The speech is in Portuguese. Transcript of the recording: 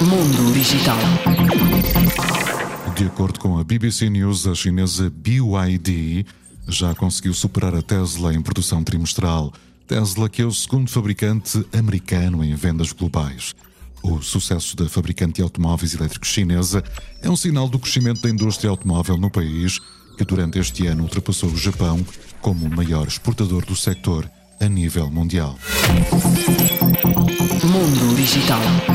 Mundo Digital. De acordo com a BBC News, a chinesa BYD já conseguiu superar a Tesla em produção trimestral. Tesla, que é o segundo fabricante americano em vendas globais. O sucesso da fabricante de automóveis elétricos chinesa é um sinal do crescimento da indústria automóvel no país, que durante este ano ultrapassou o Japão como o maior exportador do sector a nível mundial. Mundo Digital.